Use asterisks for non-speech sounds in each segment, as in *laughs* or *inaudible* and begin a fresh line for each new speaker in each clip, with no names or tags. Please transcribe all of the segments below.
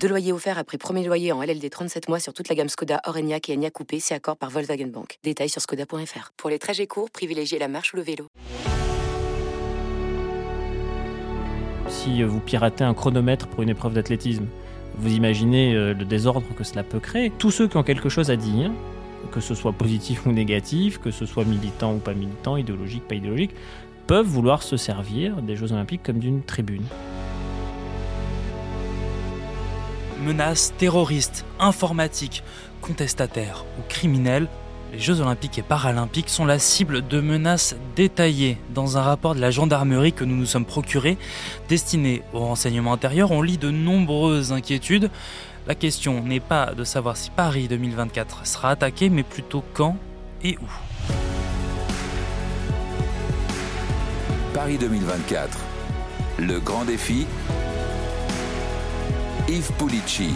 Deux loyers offerts après premier loyer en LLD 37 mois sur toute la gamme Skoda, Orenia et Enya Coupé, c'est accord par Volkswagen Bank. Détails sur skoda.fr. Pour les trajets courts, privilégiez la marche ou le vélo.
Si vous piratez un chronomètre pour une épreuve d'athlétisme, vous imaginez euh, le désordre que cela peut créer. Tous ceux qui ont quelque chose à dire, que ce soit positif ou négatif, que ce soit militant ou pas militant, idéologique, pas idéologique, peuvent vouloir se servir des Jeux Olympiques comme d'une tribune.
Menaces terroristes, informatiques, contestataires ou criminels, les Jeux olympiques et paralympiques sont la cible de menaces détaillées. Dans un rapport de la gendarmerie que nous nous sommes procurés, destiné au renseignement intérieur, on lit de nombreuses inquiétudes. La question n'est pas de savoir si Paris 2024 sera attaqué, mais plutôt quand et où.
Paris 2024. Le grand défi. Yves Pulici.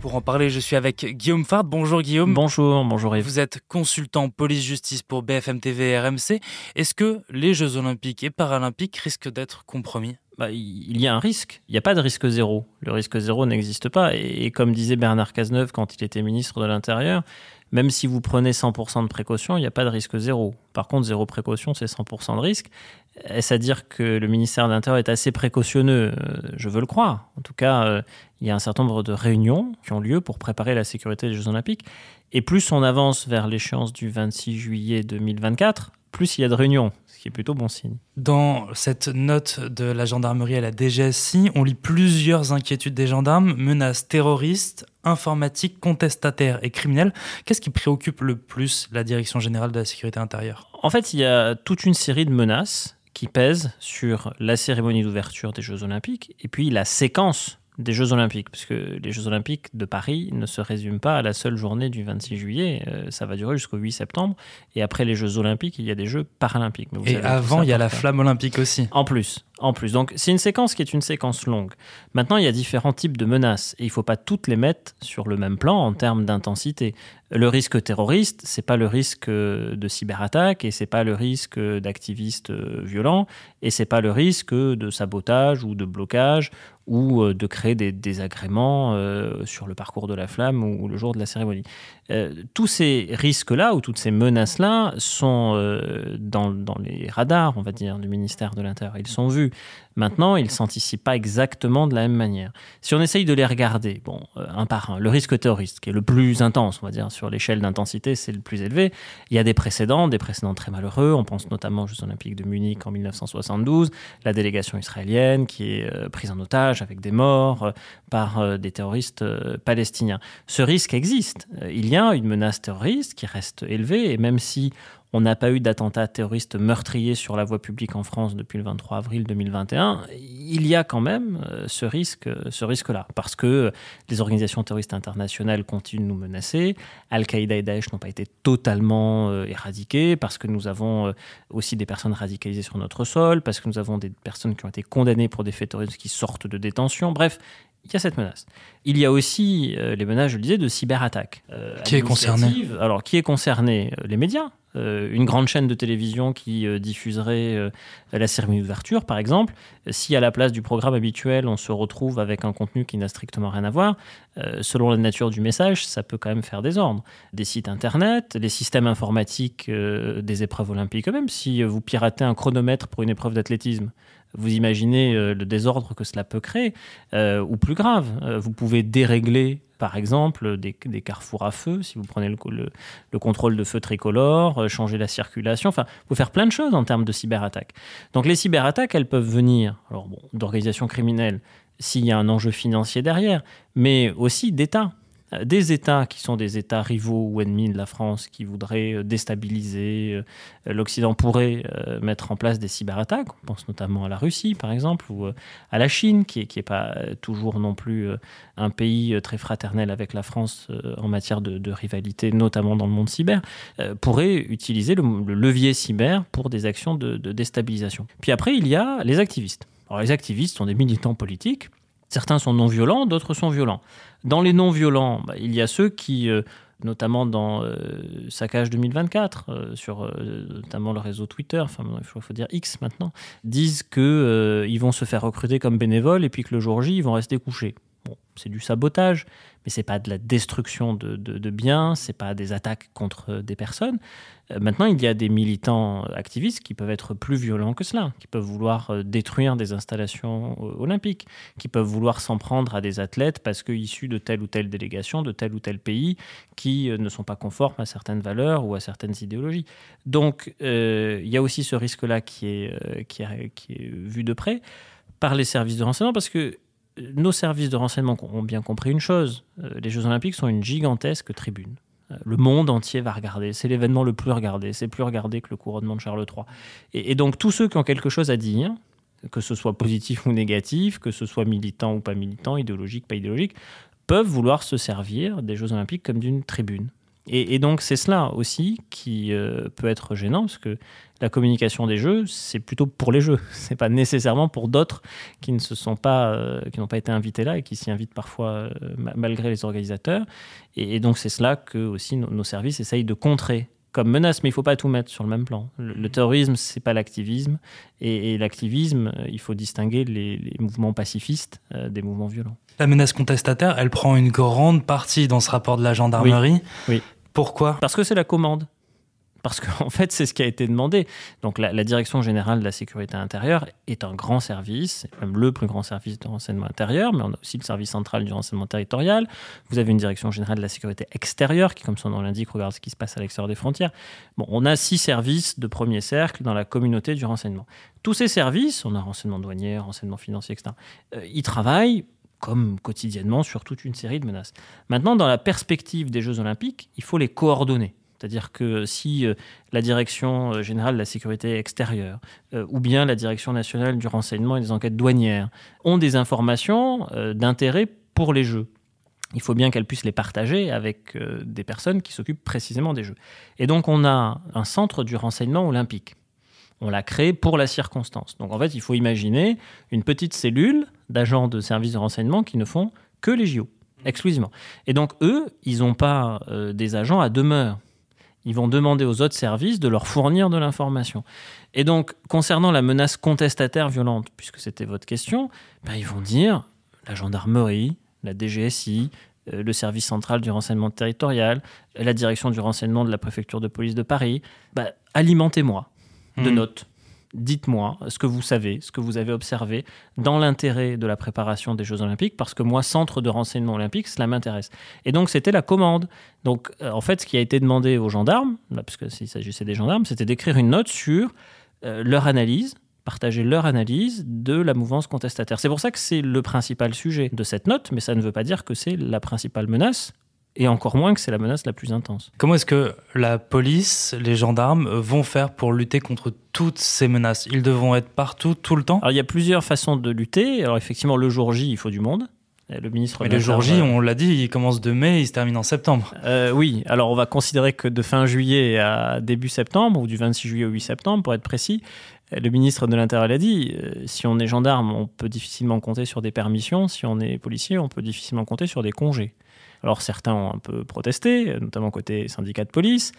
Pour en parler, je suis avec Guillaume Fard. Bonjour Guillaume.
Bonjour, bonjour Yves.
Vous êtes consultant police-justice pour BFM TV et RMC. Est-ce que les Jeux olympiques et paralympiques risquent d'être compromis?
Bah, il y a un risque. Il n'y a pas de risque zéro. Le risque zéro n'existe pas. Et, comme disait Bernard Cazeneuve quand il était ministre de l'Intérieur, même si vous prenez 100% de précaution, il n'y a pas de risque zéro. Par contre, zéro précaution, c'est 100% de risque. Est-ce à dire que le ministère de l'Intérieur est assez précautionneux? Euh, Je veux le croire. En tout cas, euh, il y a un certain nombre de réunions qui ont lieu pour préparer la sécurité des Jeux Olympiques. Et plus on avance vers l'échéance du 26 juillet 2024, plus il y a de réunions, ce qui est plutôt bon signe.
Dans cette note de la gendarmerie à la DGSI, on lit plusieurs inquiétudes des gendarmes, menaces terroristes, informatiques, contestataires et criminels. Qu'est-ce qui préoccupe le plus la Direction générale de la sécurité intérieure?
En fait, il y a toute une série de menaces qui pèsent sur la cérémonie d'ouverture des Jeux olympiques et puis la séquence des Jeux Olympiques, puisque les Jeux Olympiques de Paris ne se résument pas à la seule journée du 26 juillet, euh, ça va durer jusqu'au 8 septembre, et après les Jeux Olympiques, il y a des Jeux paralympiques.
et avant, il y a la flamme olympique aussi.
En plus, en plus. Donc c'est une séquence qui est une séquence longue. Maintenant, il y a différents types de menaces, et il ne faut pas toutes les mettre sur le même plan en termes d'intensité. Le risque terroriste, c'est pas le risque de cyberattaque, et c'est pas le risque d'activistes euh, violents, et c'est pas le risque de sabotage ou de blocage ou euh, de créer des désagréments euh, sur le parcours de la flamme ou, le jour de la cérémonie. Tous ces risques-là ou toutes ces menaces-là sont dans, les radars, on va dire, du ministère de l'Intérieur. Ils sont vus. Maintenant, ils ne s'anticipent pas exactement de la même manière. Si on essaye de les regarder, bon, euh, un par un, le risque terroriste, qui est le plus intense, on va dire, sur l'échelle d'intensité, c'est le plus élevé. Il y a des précédents, des précédents très malheureux. On pense notamment aux Jeux Olympiques de Munich en 1972, la délégation israélienne qui est euh, prise en otage avec des morts euh, par des terroristes palestiniens. Ce risque existe. Il y a une menace terroriste qui reste élevée, et même si on n'a pas eu d'attentat terroriste meurtrier sur la voie publique en France depuis le 23 avril 2021. Il y a quand même euh, ce risque, ce risque-là, parce que les organisations terroristes internationales continuent de nous menacer. Al-Qaïda et Daesh n'ont pas été totalement euh, éradiqués, parce que nous avons euh, aussi des personnes radicalisées sur notre sol, parce que nous avons des personnes qui ont été condamnées pour des faits terroristes qui sortent de détention. Bref, il y a cette menace. Il y a aussi les menaces, je le disais, de cyberattaque.
qui est concerné
Alors, qui est concerné Les médias. Euh, une grande chaîne de télévision qui euh, diffuserait euh, la cérémonie d'ouverture, par exemple, si à la place du programme habituel, on se retrouve avec un contenu qui n'a strictement rien à voir, selon la nature du message, ça peut quand même faire des ordres. Des sites internet, les systèmes informatiques des épreuves olympiques eux-mêmes, si vous piratez un chronomètre pour une épreuve d'athlétisme, vous imaginez le désordre que cela peut créer, ou plus grave, vous pouvez dérégler par exemple, des, carrefours à feu, si vous prenez le, contrôle de feu tricolore, euh, changer la circulation, enfin, vous faire plein de choses en termes de cyberattaques. Donc les cyberattaques, elles peuvent venir bon, d'organisations criminelles s'il y a un enjeu financier derrière, mais aussi d'États. Euh, des États qui sont des États rivaux ou ennemis de la France, qui voudraient euh, déstabiliser. L'Occident pourrait mettre en place des cyberattaques. On pense notamment à la Russie, par exemple, ou à la Chine, qui n'est pas toujours non plus un pays très fraternel avec la France en matière de, rivalité, notamment dans le monde cyber, pourrait utiliser le, levier cyber pour des actions de, de déstabilisation. Puis après, il y a les activistes. Alors, les activistes sont des militants politiques. Certains sont non violents, d'autres sont violents. Dans les non violents, bah, il y a ceux qui, euh, notamment dans euh, Saccage 2024, euh, sur notamment le réseau Twitter, enfin il faut, dire X maintenant, disent qu'ils vont se faire recruter comme bénévoles et puis que le jour J, ils vont rester couchés. C'est du sabotage, mais c'est pas de la destruction de, de, de biens, c'est pas des attaques contre des personnes. Euh, maintenant, il y a des militants activistes qui peuvent être plus violents que cela, qui peuvent vouloir euh, détruire des installations euh, olympiques, qui peuvent vouloir s'en prendre à des athlètes parce qu'issus de telle ou telle délégation, de tel ou tel pays, qui ne sont pas conformes à certaines valeurs ou à certaines idéologies. Donc, il y a aussi ce risque-là qui est, qui, qui est vu de près par les services de renseignement parce que nos services de renseignement ont bien compris une chose, les Jeux olympiques sont une gigantesque tribune le monde entier va regarder. C'est l'événement le plus regardé. C'est plus regardé que le couronnement de Charles III. Et, donc tous ceux qui ont quelque chose à dire, que ce soit positif ou négatif, que ce soit militant ou pas militant, idéologique, pas idéologique, peuvent vouloir se servir des Jeux olympiques comme d'une tribune. Et, donc c'est cela aussi qui euh, peut être gênant, parce que la communication des jeux, c'est plutôt pour les jeux. *laughs* C'est pas nécessairement pour d'autres qui ne se sont pas, euh, qui n'ont pas été invités là et qui s'y invitent parfois euh, malgré les organisateurs. Et, donc c'est cela que aussi nos, services essayent de contrer comme menace, mais il faut pas tout mettre sur le même plan. Le, terrorisme, terrorisme, c'est pas l'activisme, et, l'activisme, il faut distinguer les, mouvements pacifistes des mouvements violents.
La menace contestataire, elle prend une grande partie dans ce rapport de la gendarmerie.
oui.
Pourquoi?
Parce que c'est la commande. Parce qu'en *laughs* fait, c'est ce qui a été demandé. Donc, la, Direction générale de la sécurité intérieure est un grand service, même le plus grand service de renseignement intérieur, mais on a aussi le service central du renseignement territorial. Vous avez une Direction générale de la sécurité extérieure qui, comme son nom l'indique, regarde ce qui se passe à l'extérieur des frontières. Bon, on a six services de premier cercle dans la communauté du renseignement. Tous ces services, on a renseignement douanier, renseignement financier, etc., euh, ils travaillent comme quotidiennement sur toute une série de menaces. Maintenant, dans la perspective des Jeux olympiques, il faut les coordonner. C'est-à-dire que si euh, la Direction euh, générale de la sécurité extérieure euh, ou bien la Direction nationale du renseignement et des enquêtes douanières ont des informations d'intérêt pour les Jeux, il faut bien qu'elles puissent les partager avec des personnes qui s'occupent précisément des Jeux. Et donc on a un centre du renseignement olympique. On l'a créé pour la circonstance. Donc en fait, il faut imaginer une petite cellule d'agents de services de renseignement qui ne font que les JO, exclusivement. Et donc eux, ils n'ont pas euh, des agents à demeure. Ils vont demander aux autres services de leur fournir de l'information. Et donc, concernant la menace contestataire violente, puisque c'était votre question, ben, ils vont dire la gendarmerie, la DGSI, euh, le service central du renseignement territorial, la direction du renseignement de la préfecture de police de Paris, ben, alimentez-moi de mmh. notes dites-moi ce que vous savez, ce que vous avez observé dans l'intérêt de la préparation des Jeux Olympiques, parce que moi, centre de renseignement olympique, cela m'intéresse. Et donc, c'était la commande. Donc, euh, en fait, ce qui a été demandé aux gendarmes, parce qu'il s'agissait des gendarmes, c'était d'écrire une note sur euh, leur analyse, partager leur analyse de la mouvance contestataire. C'est pour ça que c'est le principal sujet de cette note, mais ça ne veut pas dire que c'est la principale menace et encore moins que c'est la menace la plus intense.
Comment est-ce que la police, les gendarmes vont faire pour lutter contre toutes ces menaces? Ils devront être partout, tout le temps?
Alors il y a plusieurs façons de lutter. Alors effectivement, le jour J, il faut du monde.
Le ministre Mais le jour J, on l'a dit, il commence de mai, il se termine en septembre.
Euh, oui, alors on va considérer que de fin juillet à début septembre, ou du 26 juillet au 8 septembre, pour être précis, le ministre de l'Intérieur l'a dit, euh, si on est gendarme, on peut difficilement compter sur des permissions. Si on est policier, on peut difficilement compter sur des congés. Alors certains ont un peu protesté, notamment côté syndicat de police,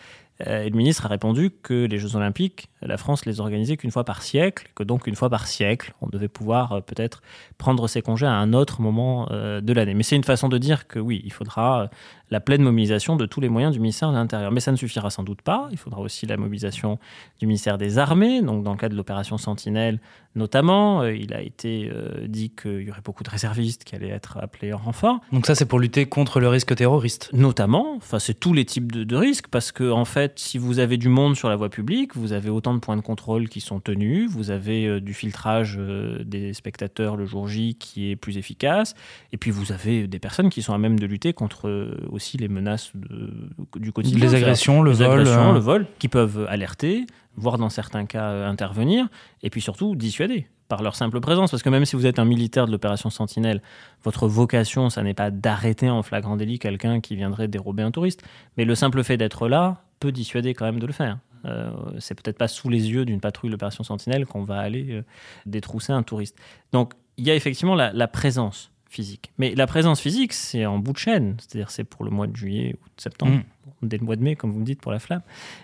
euh, et le ministre a répondu que les Jeux Olympiques, la France les organisait qu'une fois par siècle, que donc une fois par siècle, on devait pouvoir euh, peut-être prendre ses congés à un autre moment euh, de l'année. Mais c'est une façon de dire que oui, il faudra la pleine mobilisation de tous les moyens du ministère de l'Intérieur. Mais ça ne suffira sans doute pas. Il faudra aussi la mobilisation du ministère des Armées. Donc dans le cadre de l'opération Sentinelle, notamment, il a été dit qu'il y aurait beaucoup de réservistes qui allaient être appelés en renfort.
Donc ça, c'est pour lutter contre le risque terroriste
Notamment. Enfin, c'est tous les types de, de risques parce que en fait si vous avez du monde sur la voie publique, vous avez autant de points de contrôle qui sont tenus, vous avez euh, du filtrage euh, des spectateurs le jour J qui est plus efficace, et puis vous avez des personnes qui sont à même de lutter contre euh, aussi les menaces de- du quotidien.
Les agressions, le
Les
vol.
agressions,
euh,
le vol, qui peuvent alerter, voire dans certains cas euh, intervenir, et puis surtout dissuader par leur simple présence. Parce que même si vous êtes un militaire de l'opération Sentinelle, votre vocation, ça n'est pas d'arrêter en flagrant délit quelqu'un qui viendrait dérober un touriste, mais le simple fait d'être là peut dissuader quand même de le faire. Euh, c'est peut-être pas sous les yeux d'une patrouille de l'opération Sentinelle qu'on va aller euh, détrousser un touriste. Donc il y a effectivement la, la présence physique. Mais la présence physique, c'est en bout de chaîne. C'est-à-dire c'est pour le mois de juillet ou de septembre,
Mm.
dès le mois de mai, comme vous me dites, pour la flamme.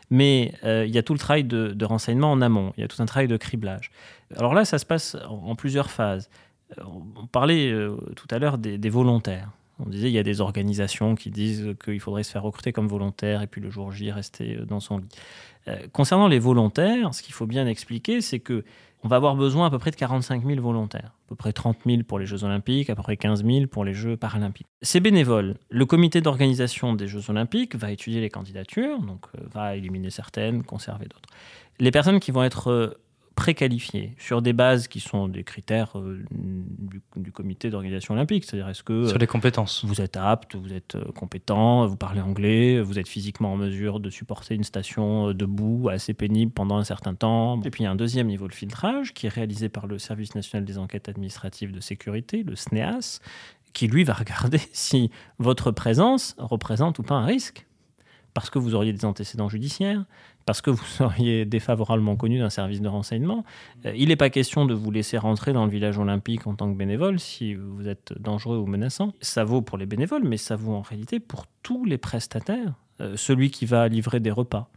Mais euh, il y a tout le travail de, de renseignement en amont. Il y a tout un travail de criblage. Alors là, ça se passe en, en plusieurs phases. Euh, On parlait euh, tout à l'heure des, des volontaires. On disait il y a des organisations qui disent qu'il faudrait se faire recruter comme volontaire et puis le jour J rester dans son lit. Euh, concernant les volontaires, ce qu'il faut bien expliquer, c'est que on va avoir besoin à peu près de 45 000 volontaires, à peu près 30 000 pour les Jeux Olympiques, à peu près 15 000 pour les Jeux Paralympiques. C'est bénévole. Le comité d'organisation des Jeux Olympiques va étudier les candidatures, donc euh, va éliminer certaines, conserver d'autres. Les personnes qui vont être préqualifiées sur des bases qui sont des critères euh, du, du comité d'organisation olympique, c'est-à-dire est-ce que
Sur les compétences.
vous êtes apte, vous êtes euh, compétent, vous parlez anglais, vous êtes physiquement en mesure de supporter une station euh, debout assez pénible pendant un certain temps. Et puis il y a un deuxième niveau de filtrage qui est réalisé par le Service national des enquêtes administratives de sécurité, le SNEAS, qui lui va regarder *laughs* si votre présence représente ou pas un risque. Parce que vous auriez des antécédents judiciaires, parce que vous *laughs* seriez défavorablement connu d'un service de renseignement. Euh, il n'est pas question de vous laisser rentrer dans le village olympique en tant que bénévole si vous êtes dangereux ou menaçant. Ça vaut pour les bénévoles, mais ça vaut en réalité pour tous les prestataires. Euh, celui qui va livrer des repas,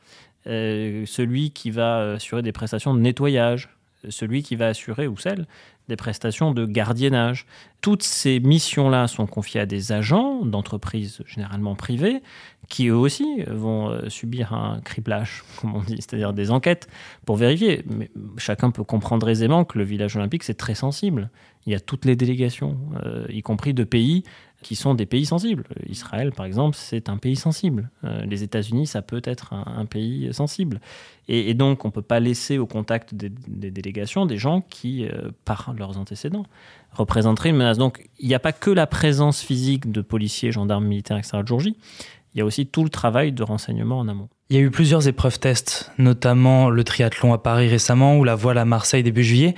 euh, celui qui va assurer des prestations de nettoyage, celui qui va assurer, ou celle, des prestations de gardiennage. Toutes ces missions-là sont confiées à des agents d'entreprises généralement privées qui eux aussi vont euh, subir un criblage, *laughs* comme on dit, c'est-à-dire des enquêtes pour vérifier. Mais chacun peut comprendre aisément que le village olympique, c'est très sensible. Il y a toutes les délégations, euh, y compris de pays qui sont des pays sensibles. Israël, par exemple, c'est un pays sensible. Euh, les États-Unis, ça peut être un, pays sensible. Et, donc, on ne peut pas laisser au contact des, des délégations des gens qui, euh, par leurs antécédents, représenteraient une menace. Donc, il n'y a pas que la présence physique de policiers, gendarmes, militaires, etc. le jour J. Il y a aussi tout le travail de renseignement en amont.
Il y a eu plusieurs épreuves tests, notamment le triathlon à Paris récemment ou la voile à Marseille début juillet.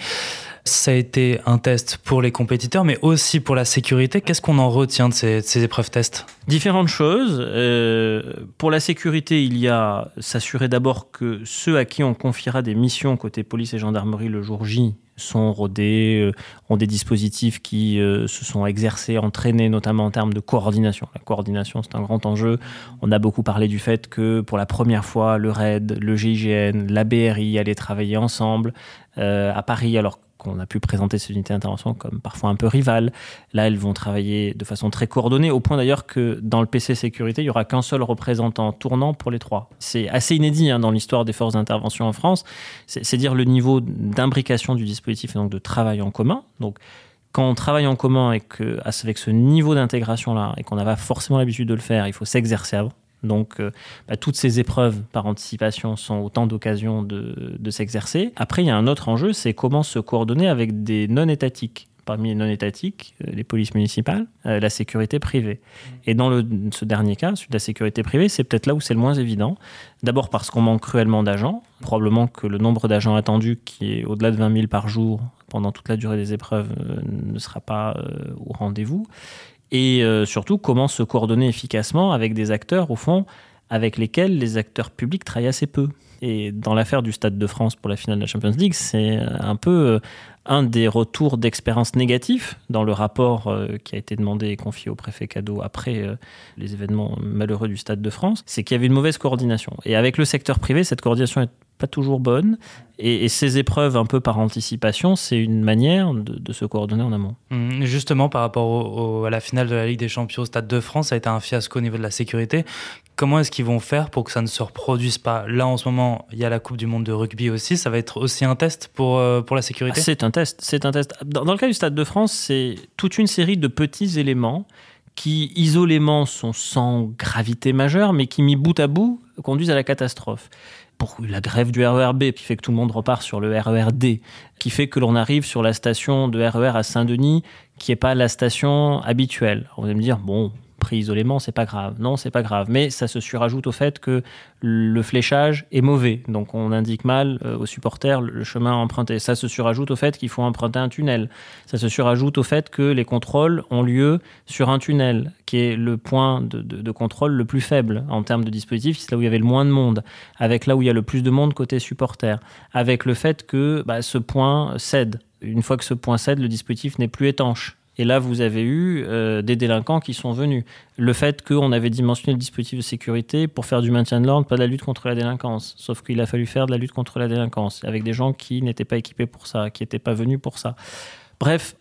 Ça a été un test pour les compétiteurs, mais aussi pour la sécurité. Qu'est-ce qu'on en retient de ces, épreuves tests?
Différentes choses. Euh, pour la sécurité, il y a s'assurer d'abord que ceux à qui on confiera des missions côté police et gendarmerie le jour J sont rodés, euh, ont des dispositifs qui euh, se sont exercés, entraînés, notamment en termes de coordination. La coordination, c'est un grand enjeu. On a beaucoup parlé du fait que pour la première fois, le RAID, le GIGN, la BRI allaient travailler ensemble à Paris, alors qu'on a pu présenter ces unités d'intervention comme parfois un peu rivales. Là, elles vont travailler de façon très coordonnée, au point d'ailleurs que dans le PC sécurité, il n'y aura qu'un seul représentant tournant pour les trois. C'est assez inédit hein, dans l'histoire des forces d'intervention en France. C'est dire le niveau d'imbrication du dispositif et donc de travail en commun. Donc, quand on travaille en commun et que, avec ce niveau d'intégration-là, et qu'on n'a pas forcément l'habitude de le faire, il faut s'exercer avant. Donc, euh, bah, toutes ces épreuves par anticipation sont autant d'occasions de, de s'exercer. Après, il y a un autre enjeu, c'est comment se coordonner avec des non-étatiques. Parmi les non-étatiques, euh, les polices municipales, euh, la sécurité privée. Et dans le, ce dernier cas, celui de la sécurité privée, c'est peut-être là où c'est le moins évident. D'abord parce qu'on manque cruellement d'agents. Probablement que le nombre d'agents attendus, qui est au-delà de 20 000 par jour pendant toute la durée des épreuves, ne sera pas au rendez-vous et euh, surtout comment se coordonner efficacement avec des acteurs, au fond, avec lesquels les acteurs publics travaillent assez peu. Et dans l'affaire du Stade de France pour la finale de la Champions League, c'est euh, un peu euh, un des retours d'expérience négatifs dans le rapport euh, qui a été demandé et confié au préfet Cadeau après euh, les événements malheureux du Stade de France, c'est qu'il y avait une mauvaise coordination. Et avec le secteur privé, cette coordination est pas toujours bonne. Et, et ces épreuves, un peu par anticipation, c'est une manière de, de se coordonner en amont.
Hum, Justement, par rapport au- au- à la finale de la Ligue des Champions au Stade de France, ça a été un fiasco au niveau de la sécurité. Comment est-ce qu'ils vont faire pour que ça ne se reproduise pas? Là, en ce moment, il y a la Coupe du Monde de rugby aussi. Ça va être aussi un test pour, euh, pour la
Ah,
sécurité?
C'est un test. C'est un test. Dans, le cas du Stade de France, c'est toute une série de petits éléments qui, isolément, sont sans gravité majeure, mais qui, mis bout à bout, conduisent à la catastrophe. Pour la grève du RERB, qui fait que tout le monde repart sur le RERD, qui fait que l'on arrive sur la station de RER à Saint-Denis, qui n'est pas la station habituelle. On va me dire, bon, pris isolément, c'est pas grave. Non, c'est pas grave. Mais ça se surajoute au fait que le fléchage est mauvais. Donc on indique mal euh, aux supporters le chemin à emprunter. Ça se surajoute au fait qu'il faut emprunter un tunnel. Ça se surajoute au fait que les contrôles ont lieu sur un tunnel, qui est le point de, contrôle le plus faible en termes de dispositif. C'est là où il y avait le moins de monde, avec là où il y a le plus de monde côté supporter, avec le fait que bah, ce point cède. Une fois que ce point cède, le dispositif n'est plus étanche et là, vous avez eu euh, des délinquants qui sont venus. Le fait qu'on avait dimensionné le dispositif de sécurité pour faire du maintien de l'ordre, pas de la lutte contre la délinquance. Sauf qu'il a fallu faire de la lutte contre la délinquance avec des gens qui n'étaient pas équipés pour ça, qui n'étaient pas venus pour ça. Bref,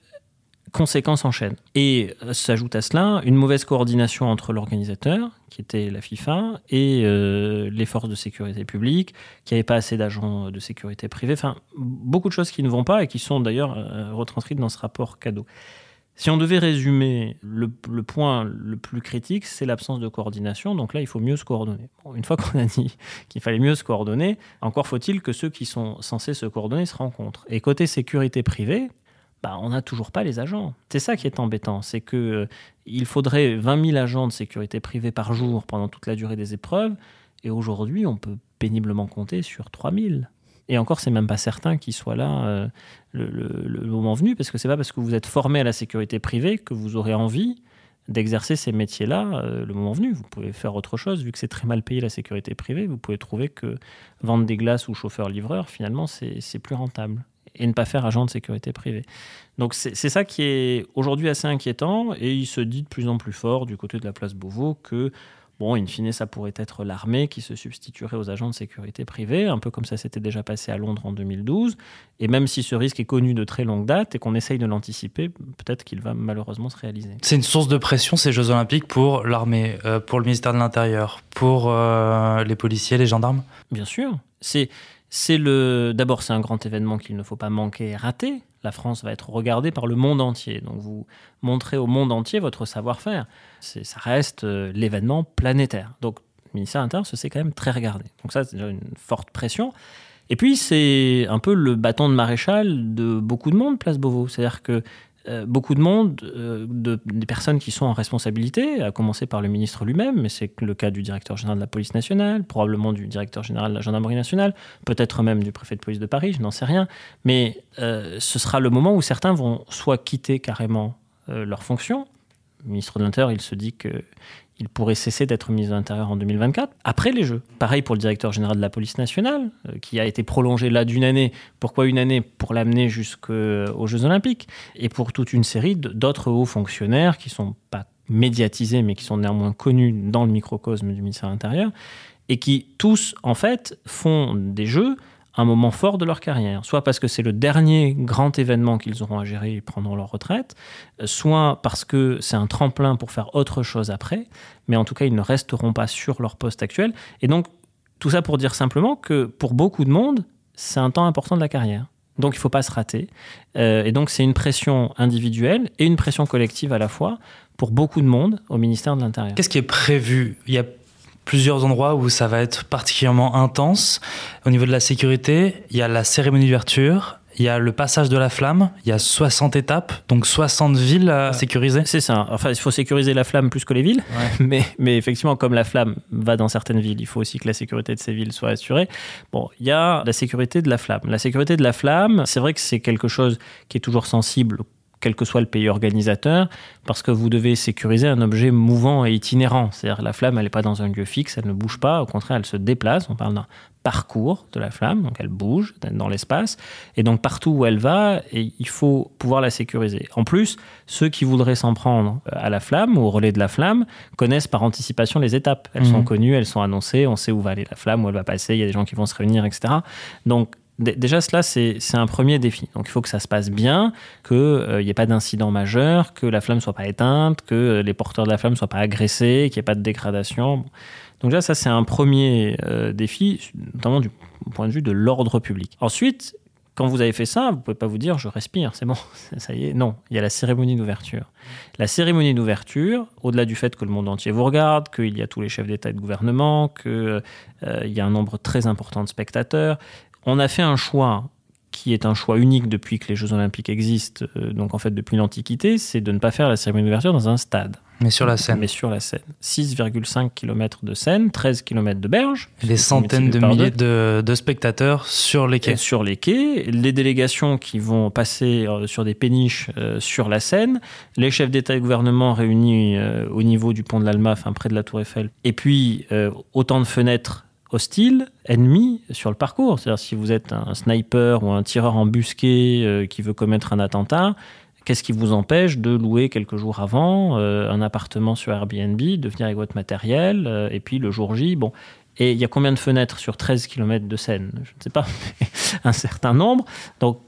conséquences en chaîne. Et euh, s'ajoute à cela une mauvaise coordination entre l'organisateur, qui était la FIFA, et euh, les forces de sécurité publique, qui n'avaient pas assez d'agents de sécurité privés. Enfin, beaucoup de choses qui ne vont pas et qui sont d'ailleurs retranscrites dans ce rapport cadeau. Si on devait résumer, le, point le plus critique, c'est l'absence de coordination. Donc là, il faut mieux se coordonner. une fois qu'on a dit *laughs* qu'il fallait mieux se coordonner, encore faut-il que ceux qui sont censés se coordonner se rencontrent. Et côté sécurité privée, bah, on n'a toujours pas les agents. C'est ça qui est embêtant, c'est que euh, il faudrait 20 000 agents de sécurité privée par jour pendant toute la durée des épreuves, et aujourd'hui, on peut péniblement compter sur 3 000. Et encore, c'est même pas certain qu'il soit là euh, le, moment venu, parce que c'est pas parce que vous êtes formé à la sécurité privée que vous aurez envie d'exercer ces métiers-là euh, le moment venu. Vous pouvez faire autre chose, vu que c'est très mal payé la sécurité privée. Vous pouvez trouver que vendre des glaces ou chauffeur-livreur, finalement, c'est plus rentable. Et ne pas faire agent de sécurité privée. Donc c'est ça qui est aujourd'hui assez inquiétant, et il se dit de plus en plus fort du côté de la place Beauvau que Bon, in fine, ça pourrait être l'armée qui se substituerait aux agents de sécurité privés, un peu comme ça s'était déjà passé à Londres en 2012. Et même si ce risque est connu de très longue date et qu'on essaye de l'anticiper, peut-être qu'il va malheureusement se réaliser.
C'est une source de pression, ces Jeux Olympiques, pour l'armée, euh, pour le ministère de l'Intérieur, pour euh, les policiers, les gendarmes?
Bien sûr. C'est c'est le d'abord c'est un grand événement qu'il ne faut pas manquer et rater. La France va être regardée par le monde entier. Donc vous montrez au monde entier votre savoir-faire. Ça reste euh, l'événement planétaire. Donc le ministère de l'Intérieur se sait quand même très regardé. Donc ça c'est déjà une forte pression. Et puis c'est un peu le bâton de maréchal de beaucoup de monde, Place Beauvau. C'est-à-dire que euh, beaucoup de monde, euh, de, des personnes qui sont en responsabilité, à commencer par le ministre lui-même, mais c'est le cas du directeur général de la police nationale, probablement du directeur général de la gendarmerie nationale, peut-être même du préfet de police de Paris, je n'en sais rien. Mais euh, ce sera le moment où certains vont soit quitter carrément leur fonction. Le ministre de l'Intérieur, il se dit que il pourrait cesser d'être ministre de l'Intérieur en 2024, après les Jeux. Pareil pour le directeur général de la police nationale, euh, qui a été prolongé là d'une année. Pourquoi une année? Pour l'amener jusqu'aux Jeux olympiques. Et pour toute une série d'autres hauts fonctionnaires qui ne sont pas médiatisés, mais qui sont néanmoins connus dans le microcosme du ministère de l'Intérieur, et qui tous, en fait, font des Jeux un moment fort de leur carrière, soit parce que c'est le dernier grand événement qu'ils auront à gérer et prendront leur retraite, soit parce que c'est un tremplin pour faire autre chose après, mais en tout cas ils ne resteront pas sur leur poste actuel. Et donc tout ça pour dire simplement que pour beaucoup de monde, c'est un temps important de la carrière. Donc il ne faut pas se rater. Euh, et donc c'est une pression individuelle et une pression collective à la fois pour beaucoup de monde au ministère de l'Intérieur.
Qu'est-ce qui est prévu? Il y a plusieurs endroits où ça va être particulièrement intense. Au niveau de la sécurité, il y a la cérémonie d'ouverture, il y a le passage de la flamme, il y a 60 étapes, donc 60 villes à sécuriser.
C'est ça. Enfin, il faut sécuriser la flamme plus que les villes. *laughs* Mais, mais effectivement, comme la flamme va dans certaines villes, il faut aussi que la sécurité de ces villes soit assurée. Bon, il y a la sécurité de la flamme. La sécurité de la flamme, c'est vrai que c'est quelque chose qui est toujours sensible quel que soit le pays organisateur, parce que vous devez sécuriser un objet mouvant et itinérant. C'est-à-dire la flamme, elle n'est pas dans un lieu fixe, elle ne bouge pas, au contraire, elle se déplace. On parle d'un parcours de la flamme, donc elle bouge dans l'espace, et donc partout où elle va, il faut pouvoir la sécuriser. En plus, ceux qui voudraient s'en prendre à la flamme ou au relais de la flamme connaissent par anticipation les étapes. Elles sont mhm. connues, elles sont annoncées, on sait où va aller la flamme, où elle va passer, il y a des gens qui vont se réunir, etc. Donc Déjà, cela, c'est un premier défi. Donc, il faut que ça se passe bien, qu'il n'y euh, ait pas d'incident majeur, que la flamme soit pas éteinte, que euh, les porteurs de la flamme soient pas agressés, qu'il n'y ait pas de dégradation. Donc, déjà, ça, c'est un premier euh, défi, notamment du point de vue de l'ordre public. Ensuite, quand vous avez fait ça, vous pouvez pas vous dire je respire, c'est bon, *laughs* ça y est. Non, il y a la cérémonie d'ouverture. La cérémonie d'ouverture, au-delà du fait que le monde entier vous regarde, qu'il y a tous les chefs d'État et de gouvernement, qu'il y a un nombre très important de spectateurs, on a fait un choix qui est un choix unique depuis que les Jeux Olympiques existent, euh, donc en fait depuis l'Antiquité, c'est de ne pas faire la cérémonie d'ouverture dans un stade.
Mais sur la Seine.
Mais sur la Seine. 6,5 km de Seine, 13 km de berge.
Des centaines de milliers de, de, spectateurs sur les quais.
sur les quais, les délégations qui vont passer euh, sur des péniches euh, sur la Seine, les chefs d'État et de gouvernement réunis au niveau du pont de l'Alma, enfin près de la Tour Eiffel, et puis autant de fenêtres hostile, ennemi sur le parcours. C'est-à-dire si vous êtes un sniper ou un tireur embusqué euh, qui veut commettre un attentat, qu'est-ce qui vous empêche de louer quelques jours avant euh, un appartement sur Airbnb, de venir avec votre matériel, euh, et puis le jour J, bon. Et il y a combien de fenêtres sur 13 km de Seine? Je ne sais pas, *laughs* un certain nombre. Donc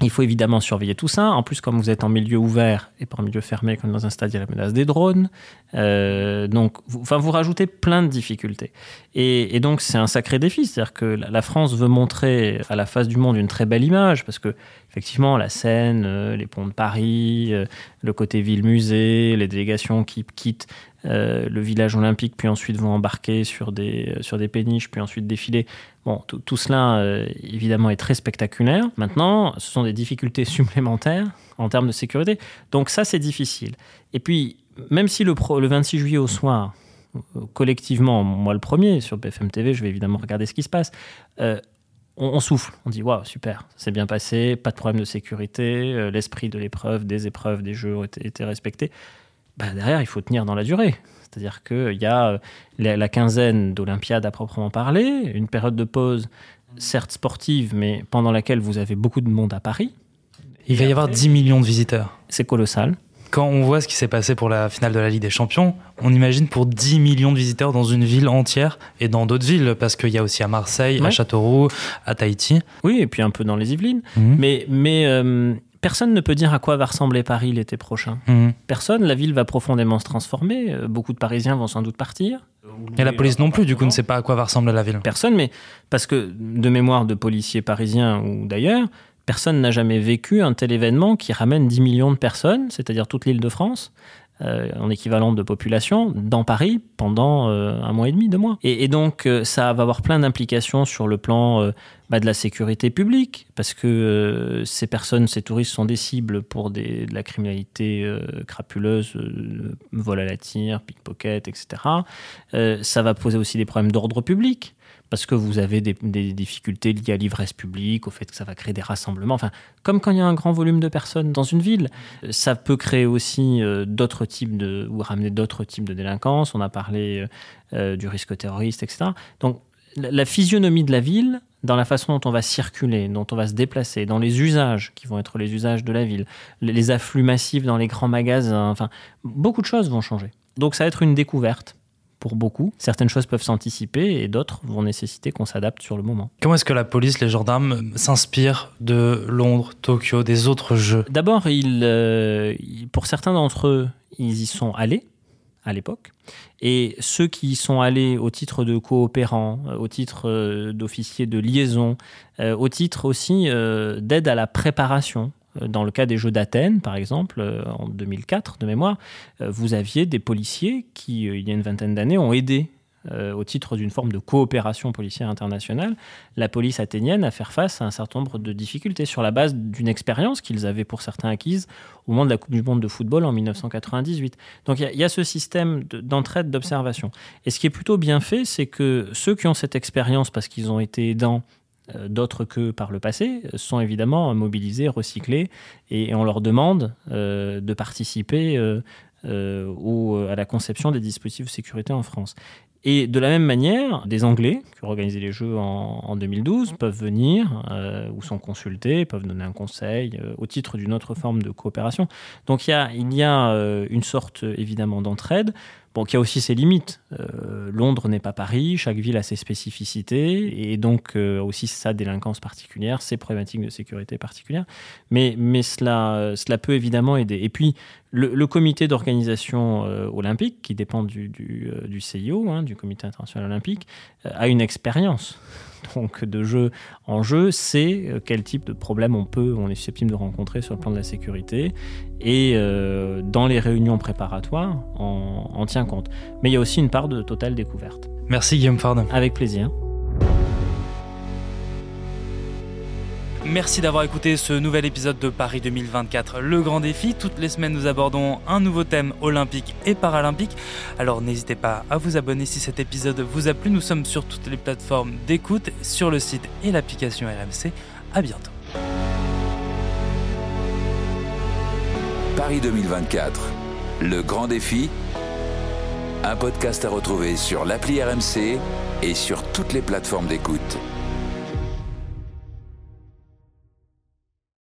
il faut évidemment surveiller tout ça. En plus, comme vous êtes en milieu ouvert et pas en milieu fermé, comme dans un stade, il y a la menace des drones. Euh, donc, vous, enfin, vous rajoutez plein de difficultés. Et, donc, c'est un sacré défi. C'est-à-dire que la France veut montrer à la face du monde une très belle image, parce que, effectivement, la Seine, euh, les ponts de Paris, euh, le côté ville-musée, les délégations qui quittent euh, le village olympique, puis ensuite vont embarquer sur des, sur des péniches, puis ensuite défiler. Bon, tout cela, évidemment, est très spectaculaire. Maintenant, ce sont des difficultés *laughs* supplémentaires en termes de sécurité. Donc ça, c'est difficile. Et puis, même si le, le 26 juillet au soir, collectivement, moi le premier, sur BFM TV, je vais évidemment regarder ce qui se passe, on, souffle, on dit waouh, super, c'est bien passé, pas de problème de sécurité, l'esprit de l'épreuve, des épreuves, des jeux ont été respectés. Bah, derrière, il faut tenir dans la durée. C'est-à-dire qu'il y a euh, la, quinzaine d'Olympiades à proprement parler, une période de pause, certes sportive, mais pendant laquelle vous avez beaucoup de monde à Paris.
Il va y avoir 10 millions de visiteurs.
C'est colossal.
Quand on voit ce qui s'est passé pour la finale de la Ligue des Champions, on imagine pour 10 millions de visiteurs dans une ville entière et dans d'autres villes, parce qu'il y a aussi à Marseille, à Châteauroux, à Tahiti.
Oui, et puis un peu dans les Yvelines. Mhm. Mais, mais euh, Personne ne peut dire à quoi va ressembler Paris l'été prochain. Mhm. Personne, la ville va profondément se transformer, euh, beaucoup de Parisiens vont sans doute partir.
Et la police non plus, du coup, ne sait pas à quoi va ressembler la ville.
Personne, mais parce que de mémoire de policiers parisiens ou d'ailleurs, personne n'a jamais vécu un tel événement qui ramène 10 millions de personnes, c'est-à-dire toute l'île de France, euh, en équivalent de population dans Paris pendant euh, un mois et demi, deux mois. Et, donc euh, ça va avoir plein d'implications sur le plan bah, de la sécurité publique, parce que ces personnes, ces touristes sont des cibles pour de la criminalité crapuleuse, vol à la tire, pickpocket, etc. ça va poser aussi des problèmes d'ordre public parce que vous avez des, difficultés liées à l'ivresse publique, au fait que ça va créer des rassemblements. Enfin, comme quand il y a un grand volume de personnes dans une ville, ça peut créer aussi euh, d'autres types de ou ramener d'autres types de délinquance. On a parlé euh, euh, du risque terroriste, etc. Donc, la, physionomie de la ville, dans la façon dont on va circuler, dont on va se déplacer, dans les usages qui vont être les usages de la ville, les afflux massifs dans les grands magasins, enfin, beaucoup de choses vont changer. Donc, ça va être une découverte pour beaucoup. Certaines choses peuvent s'anticiper et d'autres vont nécessiter qu'on s'adapte sur le moment.
Comment est-ce que la police, les gendarmes s'inspirent de Londres, Tokyo, des autres jeux?
D'abord, euh, pour certains d'entre eux, ils y sont allés à l'époque. Et ceux qui y sont allés au titre de coopérants, euh, au titre euh, d'officiers de liaison, au titre aussi d'aide à la préparation euh, dans le cas des Jeux d'Athènes, par exemple, euh, en 2004 de mémoire, euh, vous aviez des policiers qui, il y a une vingtaine d'années, ont aidé au titre d'une forme de coopération policière internationale, la police athénienne à faire face à un certain nombre de difficultés sur la base d'une expérience qu'ils avaient pour certains acquise au moment de la Coupe du Monde de football en 1998. Donc il y, a ce système d'entraide, d'observation. Et ce qui est plutôt bien fait, c'est que ceux qui ont cette expérience parce qu'ils ont été aidants euh, d'autres que par le passé, sont évidemment mobilisés, recyclés, et, on leur demande euh, de participer euh, à la conception des dispositifs de sécurité en France. Et de la même manière, des Anglais qui ont organisé les Jeux en, 2012 peuvent venir ou sont consultés, peuvent donner un conseil au titre d'une autre forme de coopération. Donc il y a une sorte évidemment d'entraide. Bon, qui a aussi ses limites. Euh, Londres n'est pas Paris, chaque ville a ses spécificités et donc euh, aussi sa délinquance particulière, ses problématiques de sécurité particulières. Mais, mais cela, cela peut évidemment aider. Et puis, le, comité d'organisation euh, olympique, qui dépend du, du, CIO, hein, du Comité international olympique, a une expérience *laughs* donc de jeu en jeu, c'est euh, quel type de problème on peut, on est susceptible de rencontrer sur le plan de la sécurité. Et euh, dans les réunions préparatoires, on, on tient compte. Mais il y a aussi une part de totale découverte.
Merci Guillaume Fard.
Avec plaisir.
Merci d'avoir écouté ce nouvel épisode de Paris 2024, le grand défi. Toutes les semaines, nous abordons un nouveau thème olympique et paralympique. Alors n'hésitez pas à vous abonner si cet épisode vous a plu. Nous sommes sur toutes les plateformes d'écoute, sur le site et l'application RMC. À bientôt.
Paris 2024, le grand défi. Un podcast à retrouver sur l'appli RMC et sur toutes les plateformes d'écoute.